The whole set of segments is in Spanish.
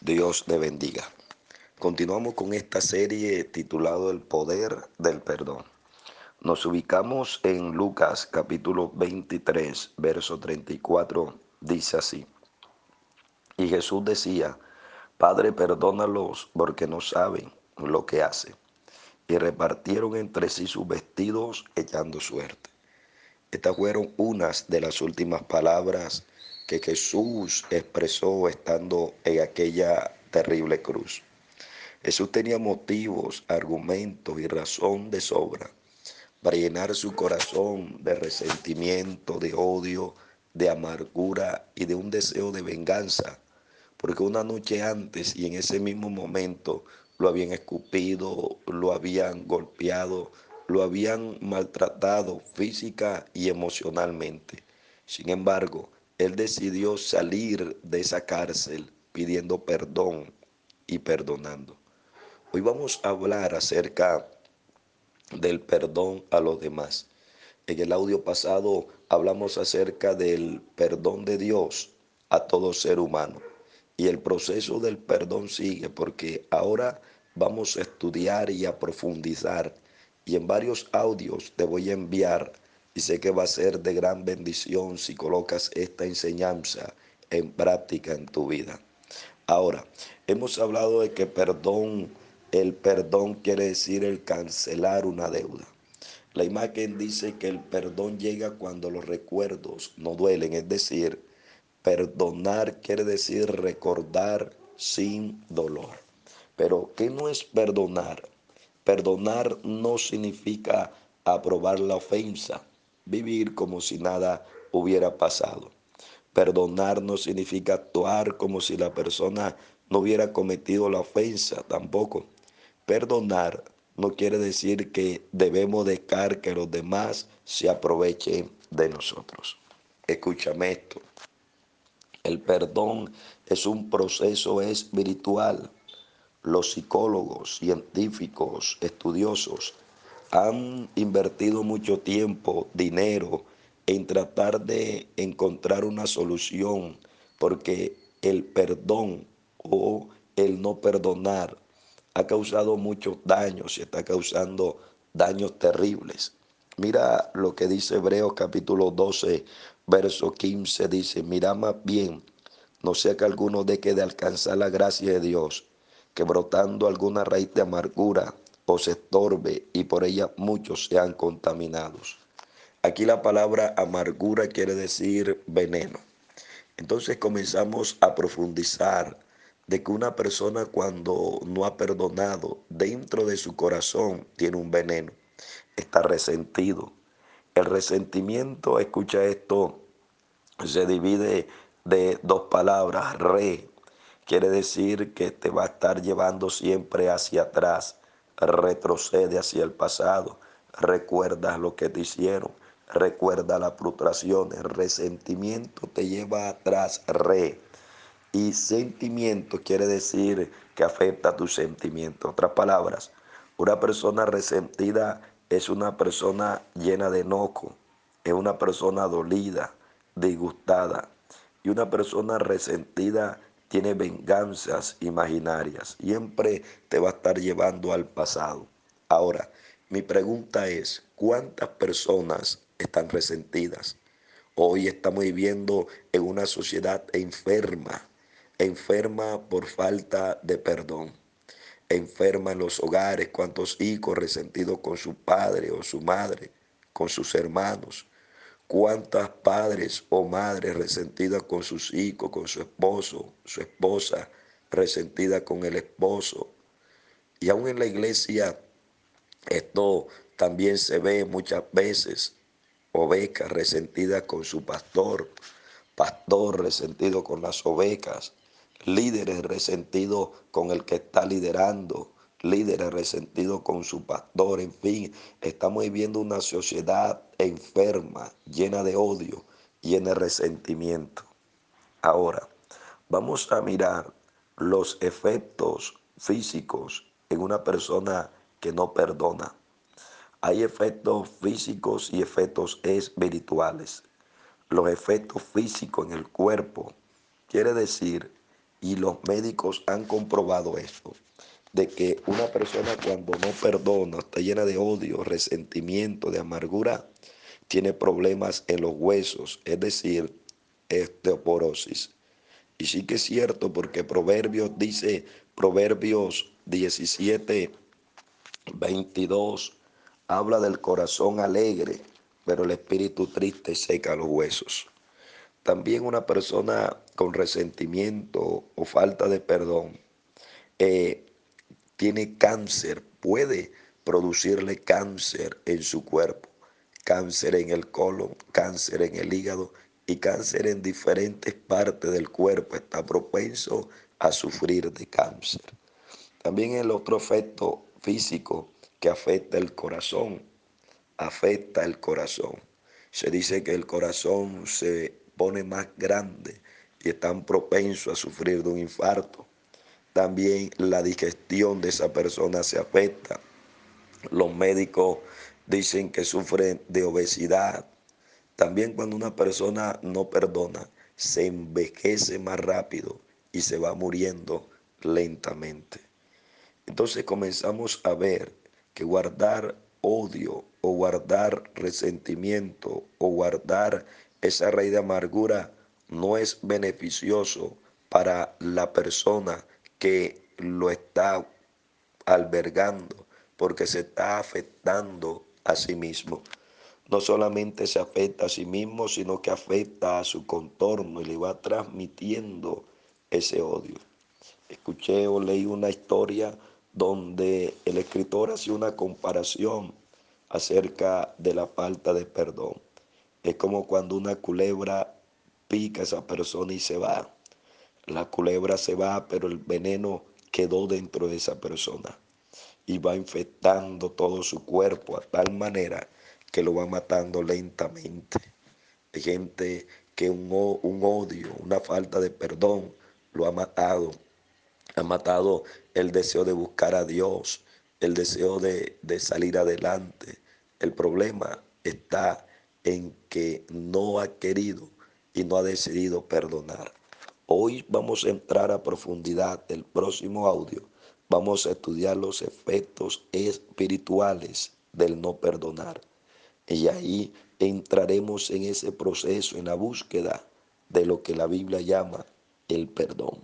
Dios te bendiga. Continuamos con esta serie titulado El poder del perdón. Nos ubicamos en Lucas capítulo 23, verso 34. Dice así. Y Jesús decía, Padre, perdónalos porque no saben lo que hacen. Y repartieron entre sí sus vestidos echando suerte. Estas fueron unas de las últimas palabras que Jesús expresó estando en aquella terrible cruz. Jesús tenía motivos, argumentos y razón de sobra para llenar su corazón de resentimiento, de odio, de amargura y de un deseo de venganza, porque una noche antes y en ese mismo momento lo habían escupido, lo habían golpeado, lo habían maltratado física y emocionalmente. Sin embargo, él decidió salir de esa cárcel pidiendo perdón y perdonando. Hoy vamos a hablar acerca del perdón a los demás. En el audio pasado hablamos acerca del perdón de Dios a todo ser humano. Y el proceso del perdón sigue porque ahora vamos a estudiar y a profundizar. Y en varios audios te voy a enviar y sé que va a ser de gran bendición si colocas esta enseñanza en práctica en tu vida. Ahora, hemos hablado de que perdón, el perdón quiere decir el cancelar una deuda. La imagen dice que el perdón llega cuando los recuerdos no duelen, es decir, perdonar quiere decir recordar sin dolor. Pero, ¿qué no es perdonar? Perdonar no significa aprobar la ofensa, vivir como si nada hubiera pasado. Perdonar no significa actuar como si la persona no hubiera cometido la ofensa tampoco. Perdonar no quiere decir que debemos dejar que los demás se aprovechen de nosotros. Escúchame esto. El perdón es un proceso espiritual. Los psicólogos, científicos, estudiosos han invertido mucho tiempo, dinero en tratar de encontrar una solución, porque el perdón o el no perdonar ha causado muchos daños y está causando daños terribles. Mira lo que dice Hebreos capítulo 12, verso 15, dice, mira más bien, no sea que alguno deje de alcanzar la gracia de Dios, que brotando alguna raíz de amargura o se estorbe y por ella muchos sean contaminados. Aquí la palabra amargura quiere decir veneno. Entonces comenzamos a profundizar de que una persona cuando no ha perdonado dentro de su corazón tiene un veneno, está resentido. El resentimiento, escucha esto, se divide de dos palabras, re, quiere decir que te va a estar llevando siempre hacia atrás retrocede hacia el pasado, recuerda lo que te hicieron, recuerda las frustraciones, resentimiento te lleva atrás, re. Y sentimiento quiere decir que afecta tu sentimiento. Otras palabras, una persona resentida es una persona llena de enojo, es una persona dolida, disgustada. Y una persona resentida tiene venganzas imaginarias, siempre te va a estar llevando al pasado. Ahora, mi pregunta es, ¿cuántas personas están resentidas? Hoy estamos viviendo en una sociedad enferma, enferma por falta de perdón, enferma en los hogares, cuántos hijos resentidos con su padre o su madre, con sus hermanos, cuántas padres o madres resentidas con sus hijos, con su esposo, su esposa, resentida con el esposo. Y aún en la iglesia esto también se ve muchas veces. Ovejas resentidas con su pastor, pastor resentido con las ovejas, líderes resentidos con el que está liderando, líderes resentidos con su pastor, en fin, estamos viviendo una sociedad enferma, llena de odio, llena de resentimiento. Ahora, vamos a mirar los efectos físicos en una persona que no perdona. Hay efectos físicos y efectos espirituales. Los efectos físicos en el cuerpo quiere decir Y los médicos han comprobado esto, de que una persona cuando no perdona, está llena de odio, resentimiento, de amargura, tiene problemas en los huesos, es decir, osteoporosis. Y sí que es cierto porque Proverbios dice, Proverbios 17, 22, habla del corazón alegre, pero el espíritu triste seca los huesos. También una persona con resentimiento o falta de perdón eh, tiene cáncer, puede producirle cáncer en su cuerpo, cáncer en el colon, cáncer en el hígado y cáncer en diferentes partes del cuerpo. Está propenso a sufrir de cáncer. También el otro efecto físico que afecta el corazón, afecta el corazón. Se dice que el corazón se pone más grande y están propensos a sufrir de un infarto. También la digestión de esa persona se afecta. Los médicos dicen que sufren de obesidad. También cuando una persona no perdona, se envejece más rápido y se va muriendo lentamente. Entonces comenzamos a ver que guardar odio o guardar resentimiento o guardar esa raíz de amargura no es beneficioso para la persona que lo está albergando porque se está afectando a sí mismo. No solamente se afecta a sí mismo, sino que afecta a su contorno y le va transmitiendo ese odio. Escuché o leí una historia donde el escritor hace una comparación acerca de la falta de perdón. Es como cuando una culebra pica a esa persona y se va. La culebra se va, pero el veneno quedó dentro de esa persona y va infectando todo su cuerpo a tal manera que lo va matando lentamente. Hay gente que un, odio, una falta de perdón lo ha matado. Ha matado el deseo de buscar a Dios, el deseo de, de salir adelante. El problema está en que no ha querido y no ha decidido perdonar. Hoy vamos a entrar a profundidad del próximo audio. Vamos a estudiar los efectos espirituales del no perdonar. Y ahí entraremos en ese proceso, en la búsqueda de lo que la Biblia llama el perdón.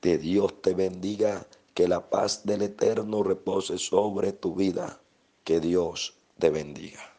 Que Dios te bendiga, que la paz del Eterno repose sobre tu vida. Que Dios te bendiga.